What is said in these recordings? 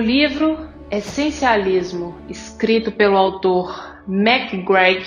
O livro Essencialismo, escrito pelo autor MacGregor,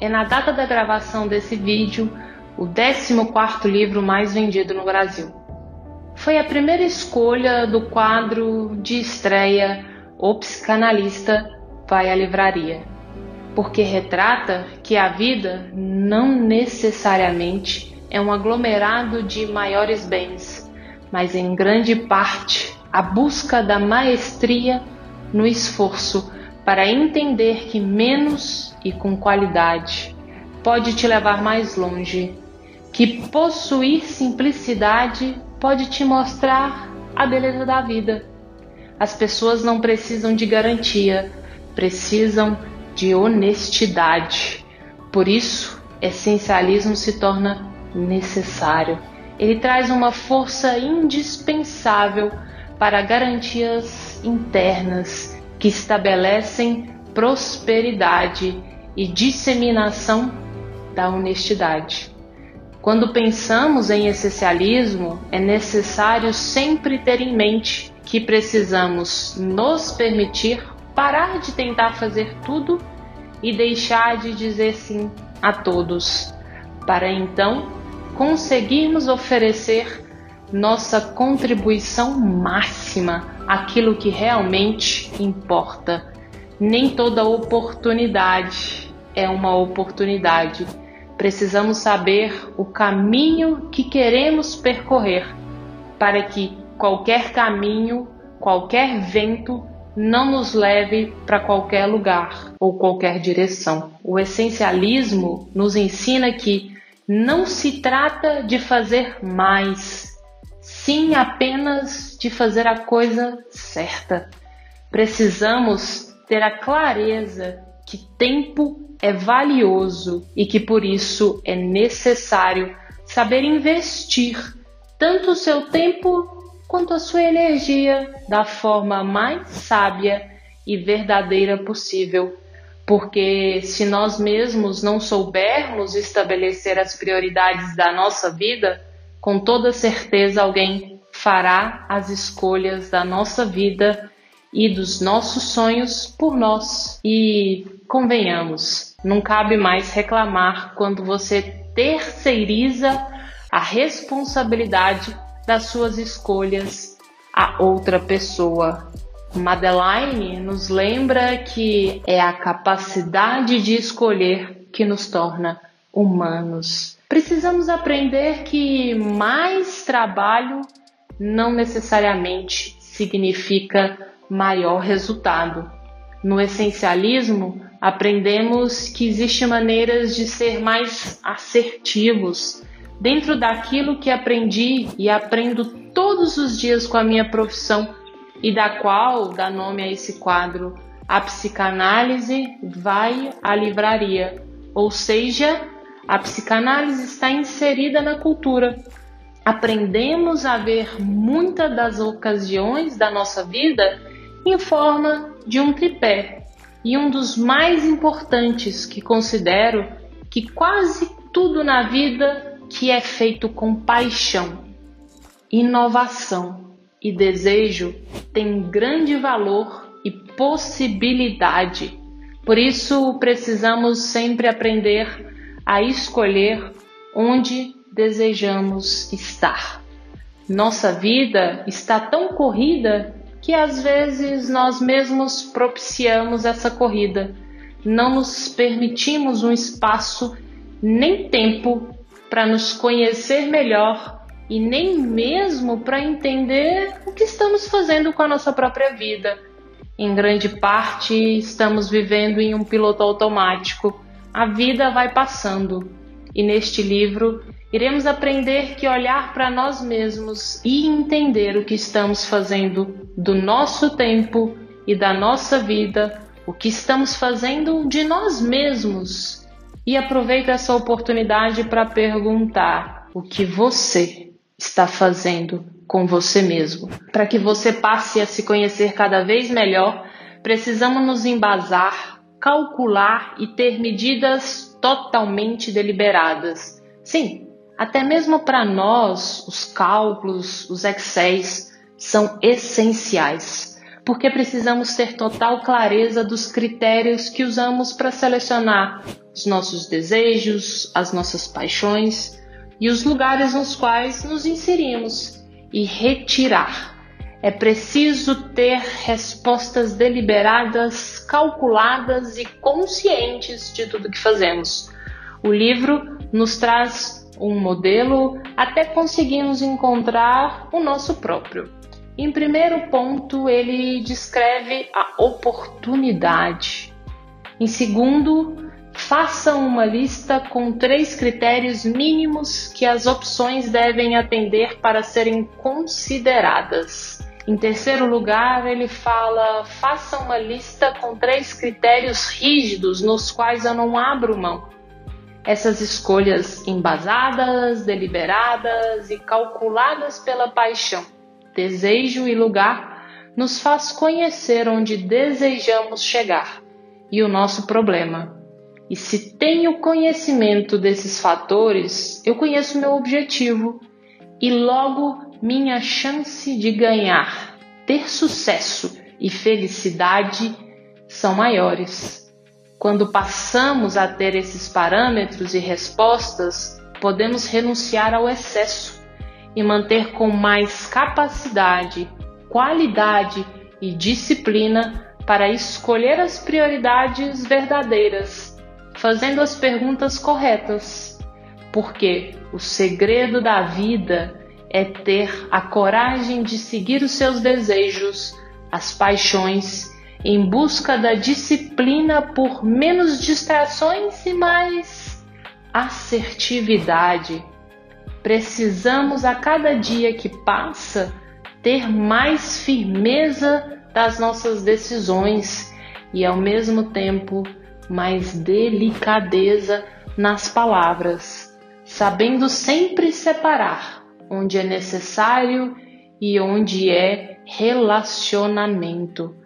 é na data da gravação desse vídeo o 14º livro mais vendido no Brasil. Foi a primeira escolha do quadro de estreia O Psicanalista Vai à Livraria, porque retrata que a vida não necessariamente é um aglomerado de maiores bens, mas em grande parte a busca da maestria no esforço para entender que menos e com qualidade pode te levar mais longe, que possuir simplicidade pode te mostrar a beleza da vida. As pessoas não precisam de garantia, precisam de honestidade. Por isso, essencialismo se torna necessário. Ele traz uma força indispensável para garantias internas que estabelecem prosperidade e disseminação da honestidade. Quando pensamos em essencialismo, é necessário sempre ter em mente que precisamos nos permitir parar de tentar fazer tudo e deixar de dizer sim a todos, para então conseguirmos oferecer nossa contribuição máxima àquilo que realmente importa. Nem toda oportunidade é uma oportunidade. Precisamos saber o caminho que queremos percorrer para que qualquer caminho, qualquer vento não nos leve para qualquer lugar ou qualquer direção. O essencialismo nos ensina que não se trata de fazer mais, sim apenas de fazer a coisa certa. Precisamos ter a clareza que tempo é valioso e que por isso é necessário saber investir tanto o seu tempo quanto a sua energia da forma mais sábia e verdadeira possível. Porque se nós mesmos não soubermos estabelecer as prioridades da nossa vida, com toda certeza alguém fará as escolhas da nossa vida e dos nossos sonhos por nós. E convenhamos, não cabe mais reclamar quando você terceiriza a responsabilidade das suas escolhas a outra pessoa. Madeline nos lembra que é a capacidade de escolher que nos torna humanos precisamos aprender que mais trabalho não necessariamente significa maior resultado. No essencialismo, aprendemos que existem maneiras de ser mais assertivos dentro daquilo que aprendi e aprendo todos os dias com a minha profissão e da qual dá nome a esse quadro. A psicanálise vai à livraria, ou seja, a psicanálise está inserida na cultura. Aprendemos a ver muitas das ocasiões da nossa vida em forma de um tripé. E um dos mais importantes que considero que quase tudo na vida que é feito com paixão, inovação e desejo tem grande valor e possibilidade. Por isso precisamos sempre aprender a escolher onde desejamos estar. Nossa vida está tão corrida que às vezes nós mesmos propiciamos essa corrida. Não nos permitimos um espaço nem tempo para nos conhecer melhor e nem mesmo para entender o que estamos fazendo com a nossa própria vida. Em grande parte, estamos vivendo em um piloto automático a vida vai passando e neste livro iremos aprender que olhar para nós mesmos e entender o que estamos fazendo do nosso tempo e da nossa vida, o que estamos fazendo de nós mesmos. E aproveita essa oportunidade para perguntar o que você está fazendo com você mesmo. Para que você passe a se conhecer cada vez melhor, precisamos nos embasar calcular e ter medidas totalmente deliberadas. Sim, até mesmo para nós, os cálculos, os excels são essenciais. porque precisamos ter total clareza dos critérios que usamos para selecionar os nossos desejos, as nossas paixões e os lugares nos quais nos inserimos e retirar. É preciso ter respostas deliberadas, calculadas e conscientes de tudo que fazemos. O livro nos traz um modelo até conseguirmos encontrar o nosso próprio. Em primeiro ponto, ele descreve a oportunidade. Em segundo, faça uma lista com três critérios mínimos que as opções devem atender para serem consideradas. Em terceiro lugar, ele fala: faça uma lista com três critérios rígidos nos quais eu não abro mão. Essas escolhas embasadas, deliberadas e calculadas pela paixão desejo e lugar nos faz conhecer onde desejamos chegar e o nosso problema. E se tenho conhecimento desses fatores, eu conheço meu objetivo e logo minha chance de ganhar, ter sucesso e felicidade são maiores. Quando passamos a ter esses parâmetros e respostas, podemos renunciar ao excesso e manter com mais capacidade, qualidade e disciplina para escolher as prioridades verdadeiras, fazendo as perguntas corretas. Porque o segredo da vida é ter a coragem de seguir os seus desejos, as paixões, em busca da disciplina por menos distrações e mais assertividade. Precisamos a cada dia que passa ter mais firmeza das nossas decisões e ao mesmo tempo mais delicadeza nas palavras, sabendo sempre separar onde é necessário e onde é relacionamento.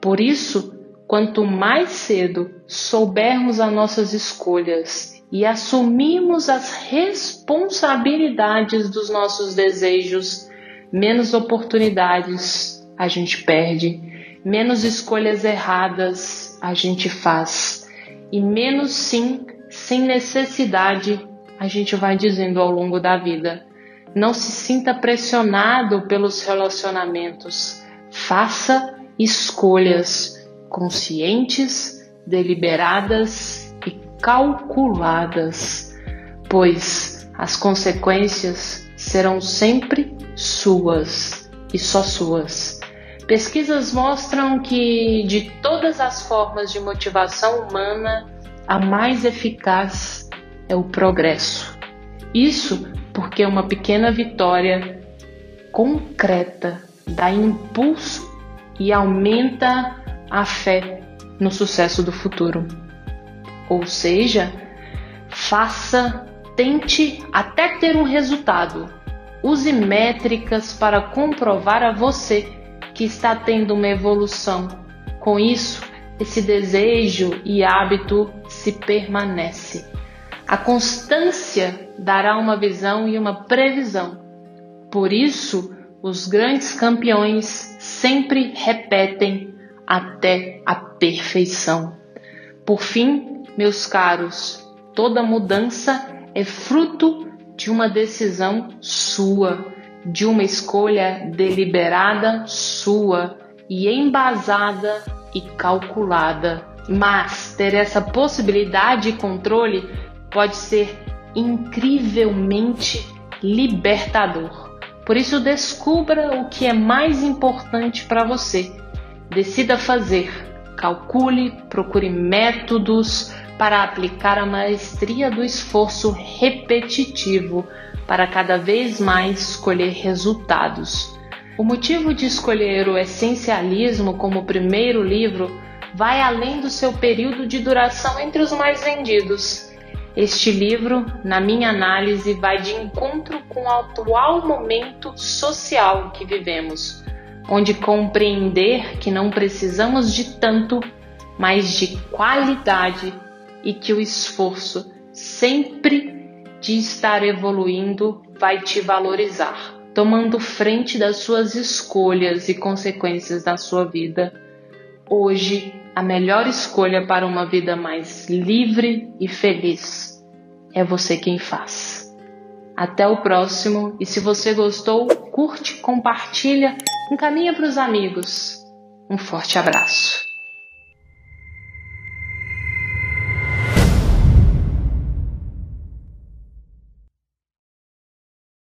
Por isso, quanto mais cedo soubermos as nossas escolhas e assumimos as responsabilidades dos nossos desejos, menos oportunidades a gente perde, menos escolhas erradas a gente faz e menos sim, sem necessidade, a gente vai dizendo ao longo da vida. Não se sinta pressionado pelos relacionamentos. Faça escolhas conscientes, deliberadas calculadas, pois as consequências serão sempre suas e só suas. Pesquisas mostram que de todas as formas de motivação humana, a mais eficaz é o progresso. Isso porque uma pequena vitória concreta dá impulso e aumenta a fé no sucesso do futuro. Ou seja, faça, tente até ter um resultado. Use métricas para comprovar a você que está tendo uma evolução. Com isso, esse desejo e hábito se permanece. A constância dará uma visão e uma previsão. Por isso, os grandes campeões sempre repetem até a perfeição. Por fim, meus caros, toda mudança é fruto de uma decisão sua, de uma escolha deliberada sua e embasada e calculada. Mas ter essa possibilidade de controle pode ser incrivelmente libertador. Por isso, descubra o que é mais importante para você. Decida fazer, calcule, procure métodos, para aplicar a maestria do esforço repetitivo para cada vez mais colher resultados. O motivo de escolher o essencialismo como primeiro livro vai além do seu período de duração entre os mais vendidos. Este livro, na minha análise, vai de encontro com o atual momento social que vivemos, onde compreender que não precisamos de tanto, mas de qualidade e que o esforço sempre de estar evoluindo vai te valorizar. tomando frente das suas escolhas e consequências na sua vida. Hoje, a melhor escolha para uma vida mais livre e feliz é você quem faz. Até o próximo e se você gostou, curte, compartilha, encaminha para os amigos. Um forte abraço.